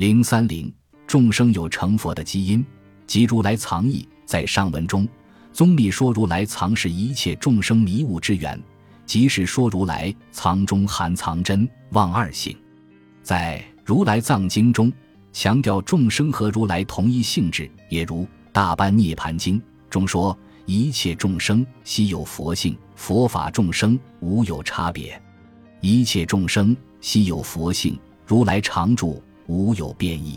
零三零，众生有成佛的基因，即如来藏意。在上文中，宗密说如来藏是一切众生迷悟之源，即是说如来藏中含藏真妄二性。在《如来藏经》中，强调众生和如来同一性质，也如《大般涅盘经》中说：“一切众生悉有佛性，佛法众生无有差别。一切众生悉有佛性，如来常住，无有变异。”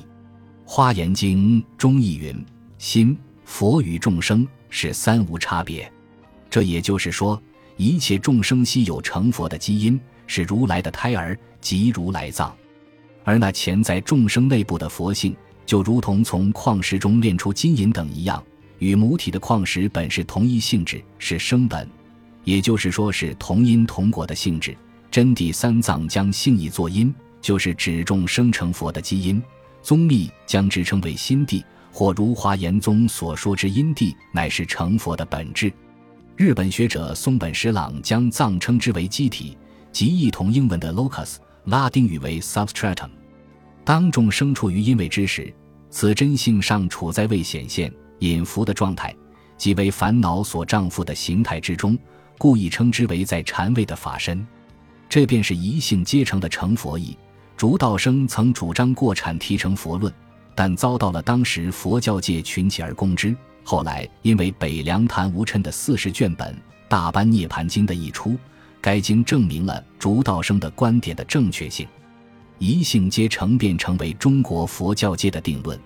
《华严经》中亦云：“心。”佛与众生是三无差别，这也就是说，一切众生悉有成佛的基因，是如来的胎儿，即如来藏。而那潜在众生内部的佛性，就如同从矿石中炼出金银等一样，与母体的矿石本是同一性质，是生本，也就是说是同因同果的性质。真谛三藏将性义作因，就是指众生成佛的基因。宗密将之称为心地。或如华严宗所说之因地，乃是成佛的本质。日本学者松本十朗将藏称之为基体，即异同英文的 locus，拉丁语为 substratum。当众生处于因位之时，此真性尚处在未显现、隐伏的状态，即为烦恼所丈夫的形态之中，故意称之为在禅位的法身。这便是一性皆成的成佛意。竺道生曾主张过产提成佛论。但遭到了当时佛教界群起而攻之。后来因为北凉谭无琛的四十卷本《大般涅盘经》的一出，该经证明了竺道生的观点的正确性，一性皆成便成为中国佛教界的定论。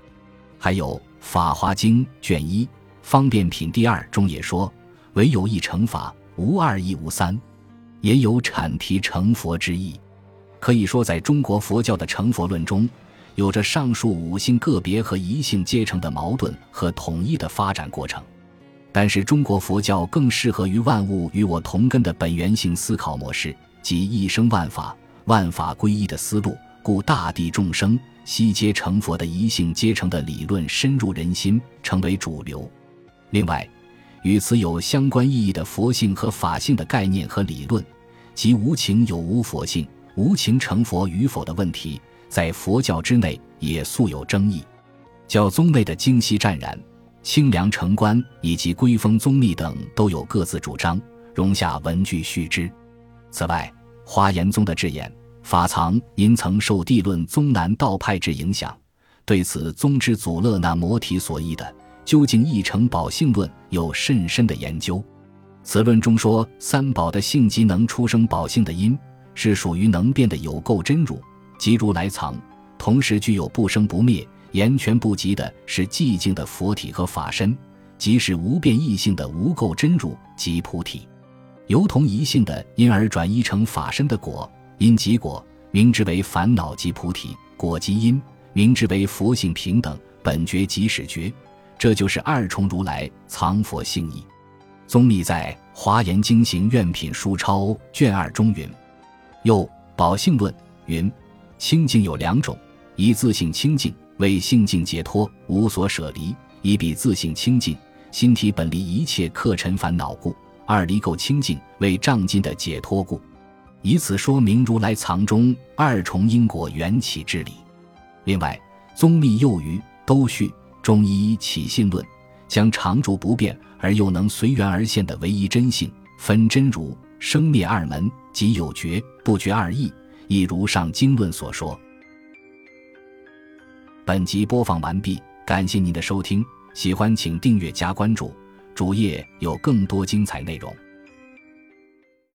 还有《法华经》卷一《方便品》第二中也说：“唯有一成法，无二亦无三。”也有产提成佛之意。可以说，在中国佛教的成佛论中。有着上述五性个别和一性阶层的矛盾和统一的发展过程，但是中国佛教更适合于万物与我同根的本源性思考模式，即一生万法、万法归一的思路，故大地众生悉皆成佛的一性阶层的理论深入人心，成为主流。另外，与此有相关意义的佛性和法性的概念和理论，即无情有无佛性、无情成佛与否的问题。在佛教之内也素有争议，教宗内的精细湛然、清凉澄观以及归峰宗密等都有各自主张，容下文句续之。此外，华严宗的智眼、法藏因曾受地论宗南道派之影响，对此宗之祖勒那摩提所译的《究竟义成宝性论》有甚深的研究。此论中说，三宝的性即能出生宝性的因，是属于能变的有垢真如。即如来藏，同时具有不生不灭、言权不及的是寂静的佛体和法身，即是无变异性的无垢真如即菩提，由同一性的因而转移成法身的果，因即果，名之为烦恼即菩提；果即因，名之为佛性平等本觉即始觉。这就是二重如来藏佛性义。宗密在《华严经行愿品书钞》卷二中云：“又宝性论云。”清净有两种，一自性清净，为性净解脱，无所舍离；一比自性清净，心体本离一切客尘烦恼故。二离垢清净，为障尽的解脱故。以此说明如来藏中二重因果缘起之理。另外，宗密又于都序中医起信论，将常住不变而又能随缘而现的唯一真性分真如生灭二门，即有觉不觉二义。亦如上经论所说。本集播放完毕，感谢您的收听，喜欢请订阅加关注，主页有更多精彩内容。